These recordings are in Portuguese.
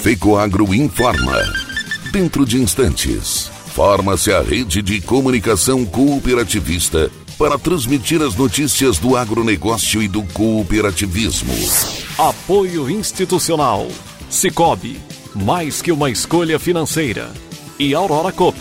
FECOAGRO informa. Dentro de instantes, forma-se a rede de comunicação cooperativista para transmitir as notícias do agronegócio e do cooperativismo. Apoio institucional. Cicobi, mais que uma escolha financeira. E Aurora Cop.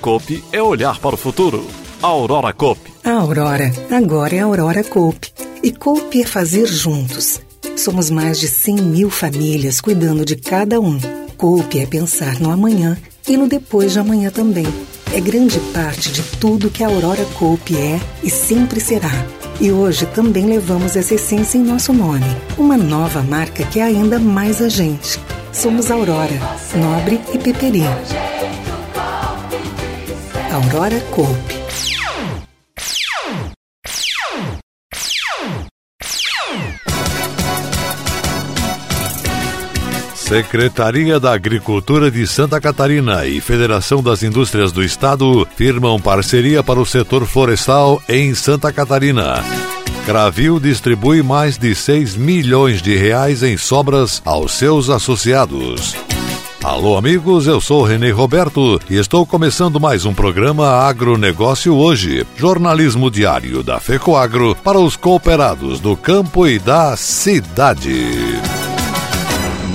Cop é olhar para o futuro. Aurora Cop. A Aurora agora é Aurora Cop. E Cop é fazer juntos. Somos mais de 100 mil famílias cuidando de cada um. Cop é pensar no amanhã e no depois de amanhã também é grande parte de tudo que a Aurora Cope é e sempre será. E hoje também levamos essa essência em nosso nome, uma nova marca que é ainda mais a gente. Somos Aurora, Nobre e Peperi. Aurora Cope. Secretaria da Agricultura de Santa Catarina e Federação das Indústrias do Estado firmam parceria para o setor florestal em Santa Catarina. Cravil distribui mais de 6 milhões de reais em sobras aos seus associados. Alô, amigos, eu sou Renê Roberto e estou começando mais um programa Agronegócio Hoje, jornalismo diário da FECOAGro para os cooperados do campo e da cidade.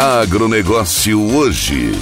Agronegócio hoje.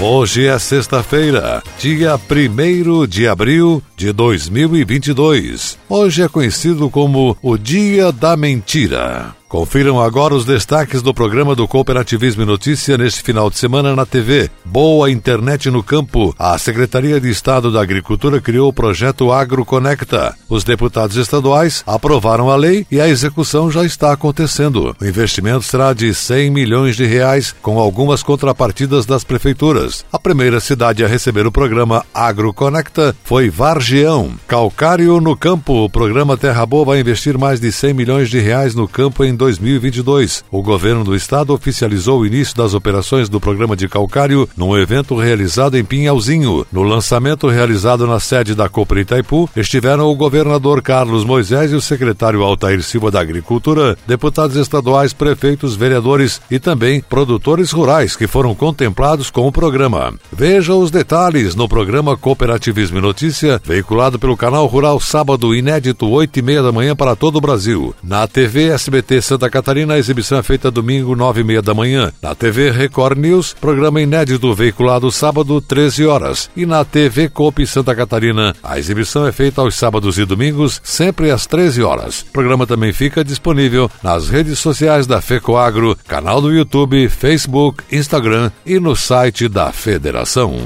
Hoje é sexta-feira, dia 1 de abril de 2022. Hoje é conhecido como o Dia da Mentira. Confiram agora os destaques do programa do Cooperativismo e Notícia neste final de semana na TV. Boa internet no campo. A Secretaria de Estado da Agricultura criou o projeto AgroConecta. Os deputados estaduais aprovaram a lei e a execução já está acontecendo. O investimento será de 100 milhões de reais, com algumas contrapartidas das prefeituras. A primeira cidade a receber o programa AgroConecta foi Vargião. Calcário no campo. O programa Terra Boa vai investir mais de 100 milhões de reais no campo em 2022. O governo do estado oficializou o início das operações do programa de calcário num evento realizado em Pinhalzinho. No lançamento realizado na sede da Copra Itaipu, estiveram o governador Carlos Moisés e o secretário Altair Silva da Agricultura, deputados estaduais, prefeitos, vereadores e também produtores rurais que foram contemplados com o programa. Veja os detalhes no programa Cooperativismo e Notícia, veiculado pelo canal Rural sábado inédito, 8 e meia da manhã para todo o Brasil. Na TV SBT Santa Catarina, a exibição é feita domingo, nove e meia da manhã. Na TV Record News, programa inédito veiculado sábado, 13 horas. E na TV Cope Santa Catarina, a exibição é feita aos sábados e domingos, sempre às 13 horas. O programa também fica disponível nas redes sociais da FECOAGRO, canal do YouTube, Facebook, Instagram e no site da Federação.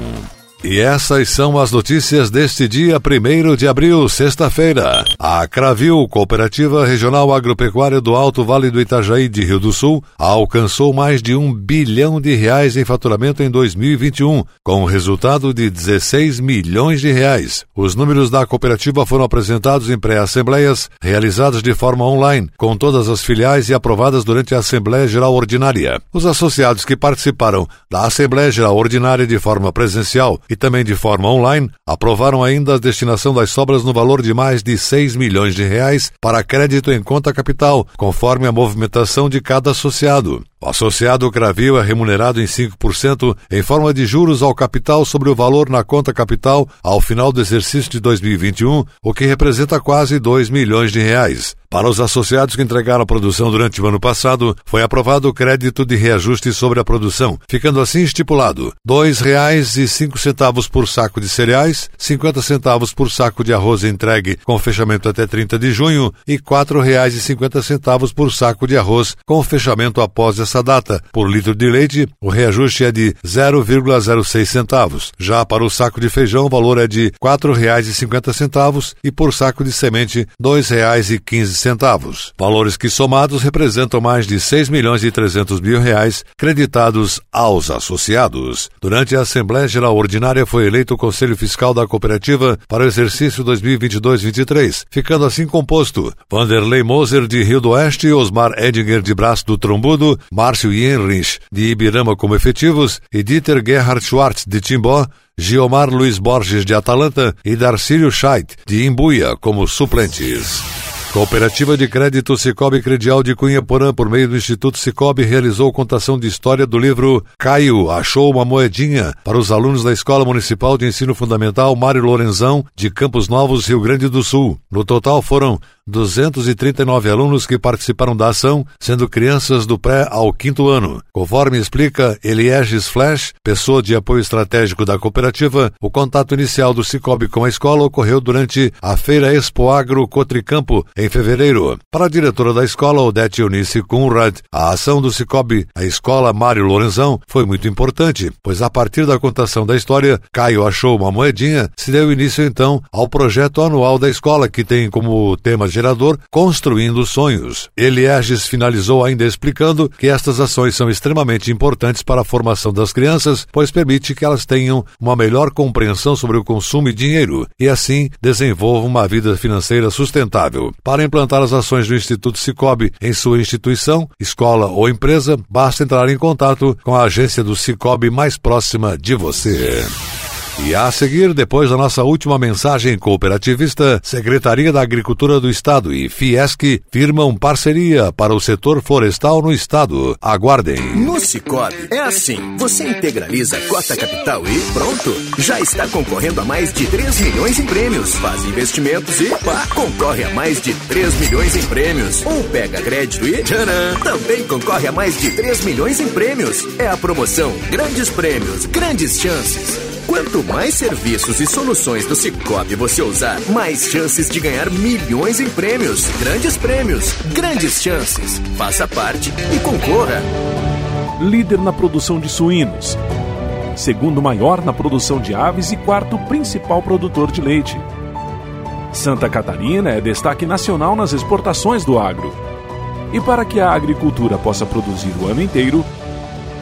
E essas são as notícias deste dia 1 de abril, sexta-feira. A Cravil, Cooperativa Regional Agropecuária do Alto Vale do Itajaí de Rio do Sul, alcançou mais de um bilhão de reais em faturamento em 2021, com resultado de 16 milhões de reais. Os números da cooperativa foram apresentados em pré-assembleias, realizadas de forma online, com todas as filiais e aprovadas durante a Assembleia Geral Ordinária. Os associados que participaram da Assembleia Geral Ordinária de forma presencial e também de forma online, aprovaram ainda a destinação das sobras no valor de mais de 6 milhões de reais para crédito em conta capital, conforme a movimentação de cada associado. O associado Cravil é remunerado em 5% em forma de juros ao capital sobre o valor na conta capital ao final do exercício de 2021, o que representa quase 2 milhões de reais. Para os associados que entregaram a produção durante o ano passado, foi aprovado o crédito de reajuste sobre a produção, ficando assim estipulado R$ 2,05 por saco de cereais, 50 centavos por saco de arroz entregue com fechamento até 30 de junho e R$ 4,50 por saco de arroz com fechamento após essa data. Por litro de leite, o reajuste é de 0,06 centavos. Já para o saco de feijão, o valor é de R$ 4,50 e por saco de semente, R$ 2,15. Valores que somados representam mais de 6 milhões e 300 mil reais creditados aos associados. Durante a Assembleia Geral Ordinária foi eleito o Conselho Fiscal da Cooperativa para o exercício 2022-23, ficando assim composto Vanderlei Moser de Rio do Oeste, Osmar Edinger de Braço do Trombudo, Márcio Yenrich de Ibirama como efetivos e Dieter Gerhard Schwartz de Timbó, Giomar Luiz Borges de Atalanta e Darcílio Scheidt de Imbuia como suplentes. Cooperativa de Crédito Cicobi Credial de Cunha Porã, por meio do Instituto Cicobi, realizou contação de história do livro Caio Achou uma Moedinha para os alunos da Escola Municipal de Ensino Fundamental Mário Lorenzão, de Campos Novos, Rio Grande do Sul. No total foram 239 alunos que participaram da ação, sendo crianças do pré ao quinto ano. Conforme explica Elieges Flash, pessoa de apoio estratégico da cooperativa, o contato inicial do Cicobi com a escola ocorreu durante a Feira Expo Agro Cotricampo, em fevereiro. Para a diretora da escola, Odete Eunice Kunrad, a ação do Cicobi, a escola Mário Lorenzão, foi muito importante, pois a partir da contação da história, Caio achou uma moedinha, se deu início então ao projeto anual da escola, que tem como tema gerador Construindo Sonhos. Elieges finalizou ainda explicando que estas ações são extremamente importantes para a formação das crianças, pois permite que elas tenham uma melhor compreensão sobre o consumo e dinheiro e assim desenvolvam uma vida financeira sustentável. Para implantar as ações do Instituto Cicobi em sua instituição, escola ou empresa, basta entrar em contato com a agência do Cicobi mais próxima de você. E a seguir, depois da nossa última mensagem cooperativista, Secretaria da Agricultura do Estado e Fiesc firmam parceria para o setor florestal no Estado. Aguardem. No Cicobi é assim: você integraliza a cota capital e pronto. Já está concorrendo a mais de 3 milhões em prêmios. Faz investimentos e pá, concorre a mais de 3 milhões em prêmios. Ou pega crédito e tcharam, também concorre a mais de 3 milhões em prêmios. É a promoção Grandes Prêmios, Grandes Chances. Quanto mais serviços e soluções do Cicobi você usar, mais chances de ganhar milhões em prêmios. Grandes prêmios, grandes chances. Faça parte e concorra. Líder na produção de suínos. Segundo maior na produção de aves e quarto principal produtor de leite. Santa Catarina é destaque nacional nas exportações do agro. E para que a agricultura possa produzir o ano inteiro,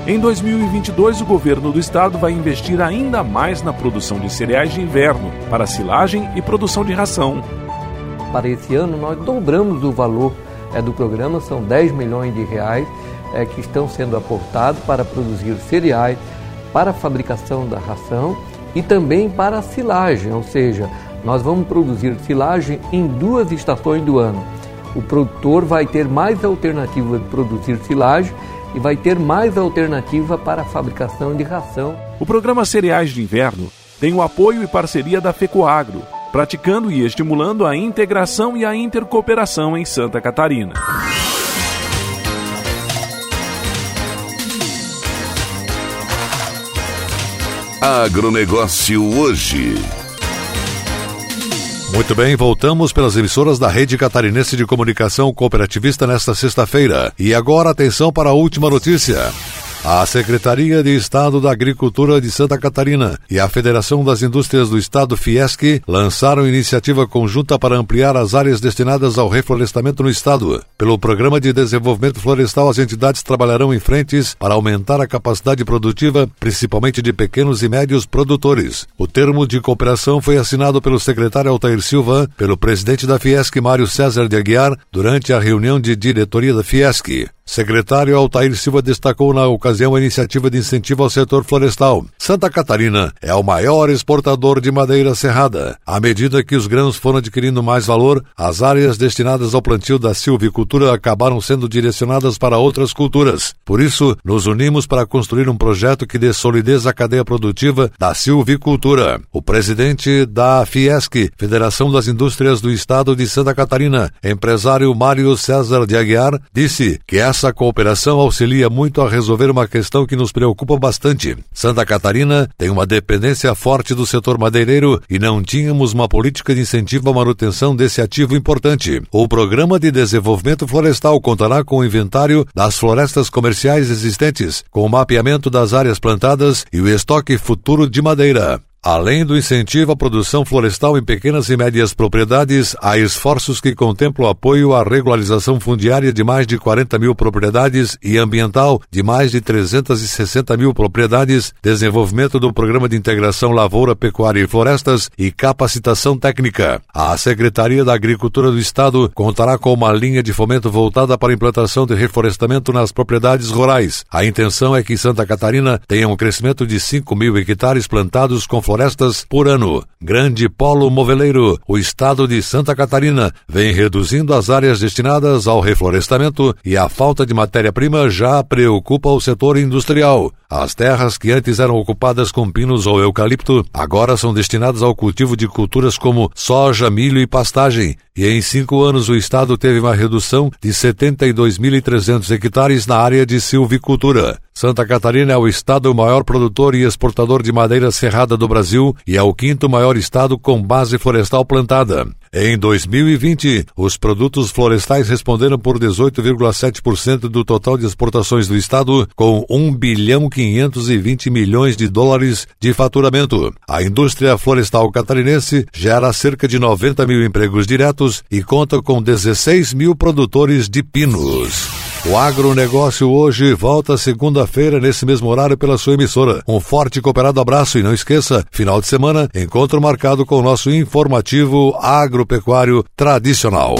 em 2022, o governo do estado vai investir ainda mais na produção de cereais de inverno, para silagem e produção de ração. Para esse ano, nós dobramos o valor é, do programa, são 10 milhões de reais é, que estão sendo aportados para produzir cereais, para a fabricação da ração e também para a silagem, ou seja, nós vamos produzir silagem em duas estações do ano. O produtor vai ter mais alternativas de produzir silagem e vai ter mais alternativa para a fabricação de ração. O programa Cereais de Inverno tem o apoio e parceria da FECOAGRO, praticando e estimulando a integração e a intercooperação em Santa Catarina. Agronegócio hoje. Muito bem, voltamos pelas emissoras da Rede Catarinense de Comunicação Cooperativista nesta sexta-feira. E agora atenção para a última notícia. A Secretaria de Estado da Agricultura de Santa Catarina e a Federação das Indústrias do Estado Fiesc lançaram iniciativa conjunta para ampliar as áreas destinadas ao reflorestamento no estado. Pelo Programa de Desenvolvimento Florestal, as entidades trabalharão em frentes para aumentar a capacidade produtiva, principalmente de pequenos e médios produtores. O termo de cooperação foi assinado pelo secretário Altair Silva, pelo presidente da Fiesc, Mário César de Aguiar, durante a reunião de diretoria da Fiesc. Secretário Altair Silva destacou na ocasião a iniciativa de incentivo ao setor florestal. Santa Catarina é o maior exportador de madeira serrada. À medida que os grãos foram adquirindo mais valor, as áreas destinadas ao plantio da silvicultura acabaram sendo direcionadas para outras culturas. Por isso, nos unimos para construir um projeto que dê solidez à cadeia produtiva da silvicultura. O presidente da Fiesc, Federação das Indústrias do Estado de Santa Catarina, empresário Mário César de Aguiar, disse que essa Essa cooperação auxilia muito a resolver uma questão que nos preocupa bastante. Santa Catarina tem uma dependência forte do setor madeireiro e não tínhamos uma política de incentivo à manutenção desse ativo importante. O Programa de Desenvolvimento Florestal contará com o inventário das florestas comerciais existentes, com o mapeamento das áreas plantadas e o estoque futuro de madeira. Além do incentivo à produção florestal em pequenas e médias propriedades, há esforços que contemplam apoio à regularização fundiária de mais de 40 mil propriedades e ambiental de mais de 360 mil propriedades, desenvolvimento do Programa de Integração Lavoura, Pecuária e Florestas e capacitação técnica. A Secretaria da Agricultura do Estado contará com uma linha de fomento voltada para a implantação de reflorestamento nas propriedades rurais. A intenção é que Santa Catarina tenha um crescimento de 5 mil hectares plantados com florestas florestas por ano. Grande polo moveleiro, o estado de Santa Catarina vem reduzindo as áreas destinadas ao reflorestamento e a falta de matéria-prima já preocupa o setor industrial. As terras que antes eram ocupadas com pinos ou eucalipto agora são destinadas ao cultivo de culturas como soja, milho e pastagem. E em cinco anos o estado teve uma redução de 72.300 hectares na área de silvicultura. Santa Catarina é o estado maior produtor e exportador de madeira serrada do Brasil e é o quinto maior estado com base florestal plantada. Em 2020, os produtos florestais responderam por 18,7% do total de exportações do estado, com 1 bilhão 520 milhões de dólares de faturamento. A indústria florestal catarinense gera cerca de 90 mil empregos diretos e conta com 16 mil produtores de pinos. O agronegócio hoje volta segunda-feira nesse mesmo horário pela sua emissora. Um forte e cooperado abraço e não esqueça, final de semana, encontro marcado com o nosso informativo agropecuário tradicional.